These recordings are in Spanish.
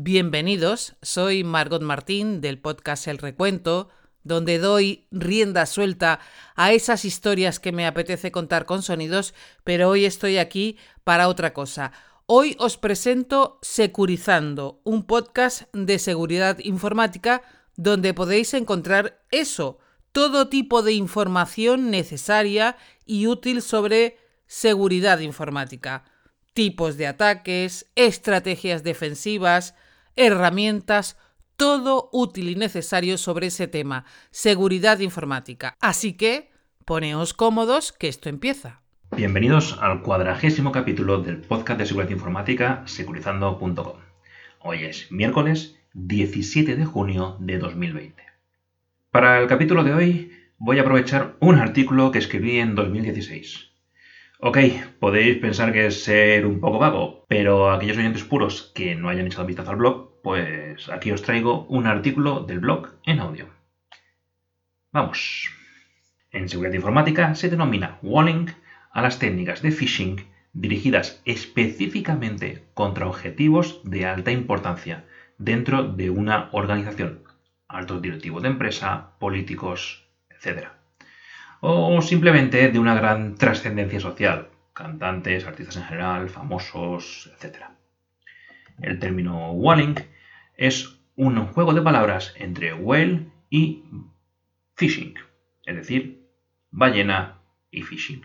bienvenidos. Soy Margot Martín del podcast El Recuento, donde doy rienda suelta a esas historias que me apetece contar con sonidos, pero hoy estoy aquí para otra cosa. Hoy os presento Securizando, un podcast de seguridad informática donde podéis encontrar eso, todo tipo de información necesaria y útil sobre seguridad informática tipos de ataques, estrategias defensivas, herramientas, todo útil y necesario sobre ese tema, seguridad informática. Así que, poneos cómodos que esto empieza. Bienvenidos al cuadragésimo capítulo del podcast de seguridad informática securizando.com. Hoy es miércoles 17 de junio de 2020. Para el capítulo de hoy voy a aprovechar un artículo que escribí en 2016 Ok, podéis pensar que es ser un poco vago, pero aquellos oyentes puros que no hayan echado vistazo al blog, pues aquí os traigo un artículo del blog en audio. Vamos. En seguridad informática se denomina walling a las técnicas de phishing dirigidas específicamente contra objetivos de alta importancia dentro de una organización, altos directivos de empresa, políticos, etc o simplemente de una gran trascendencia social, cantantes, artistas en general, famosos, etc. El término walling es un juego de palabras entre whale y fishing, es decir, ballena y fishing.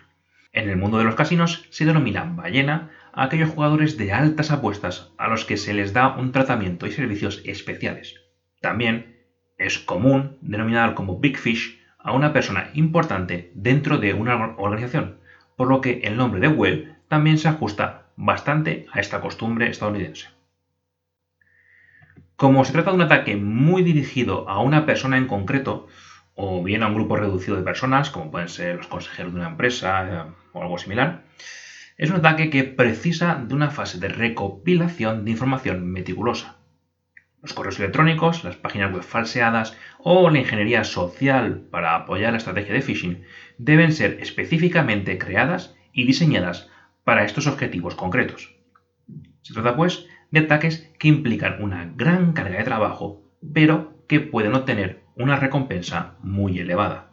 En el mundo de los casinos se denomina ballena a aquellos jugadores de altas apuestas a los que se les da un tratamiento y servicios especiales. También es común denominar como big fish a una persona importante dentro de una organización, por lo que el nombre de web también se ajusta bastante a esta costumbre estadounidense. Como se trata de un ataque muy dirigido a una persona en concreto, o bien a un grupo reducido de personas, como pueden ser los consejeros de una empresa eh, o algo similar, es un ataque que precisa de una fase de recopilación de información meticulosa, los correos electrónicos, las páginas web falseadas o la ingeniería social para apoyar la estrategia de phishing deben ser específicamente creadas y diseñadas para estos objetivos concretos. Se trata pues de ataques que implican una gran carga de trabajo, pero que pueden obtener una recompensa muy elevada.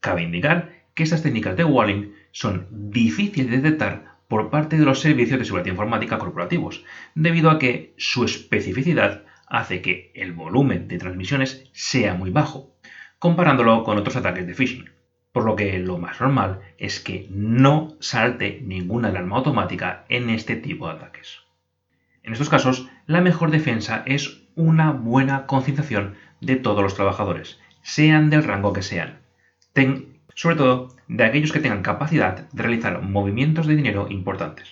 Cabe indicar que estas técnicas de walling son difíciles de detectar por parte de los servicios de seguridad informática corporativos, debido a que su especificidad hace que el volumen de transmisiones sea muy bajo, comparándolo con otros ataques de phishing. Por lo que lo más normal es que no salte ninguna alarma automática en este tipo de ataques. En estos casos, la mejor defensa es una buena concienciación de todos los trabajadores, sean del rango que sean sobre todo de aquellos que tengan capacidad de realizar movimientos de dinero importantes.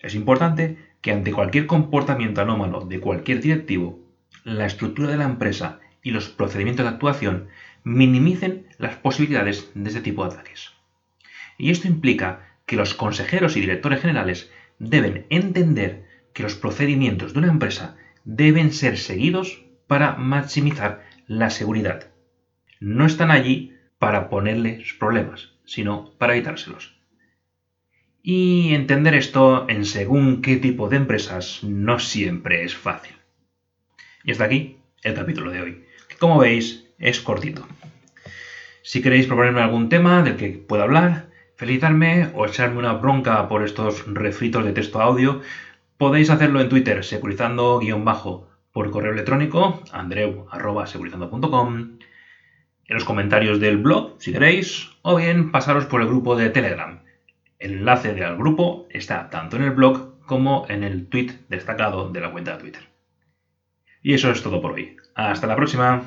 Es importante que ante cualquier comportamiento anómalo de cualquier directivo, la estructura de la empresa y los procedimientos de actuación minimicen las posibilidades de este tipo de ataques. Y esto implica que los consejeros y directores generales deben entender que los procedimientos de una empresa deben ser seguidos para maximizar la seguridad. No están allí para ponerles problemas, sino para evitárselos. Y entender esto en según qué tipo de empresas no siempre es fácil. Y hasta aquí el capítulo de hoy, como veis es cortito. Si queréis proponerme algún tema del que pueda hablar, felicitarme o echarme una bronca por estos refritos de texto audio, podéis hacerlo en Twitter, securizando-bajo, por correo electrónico, andreu.securizando.com en los comentarios del blog, si queréis, o bien pasaros por el grupo de Telegram. El enlace del grupo está tanto en el blog como en el tweet destacado de la cuenta de Twitter. Y eso es todo por hoy. Hasta la próxima.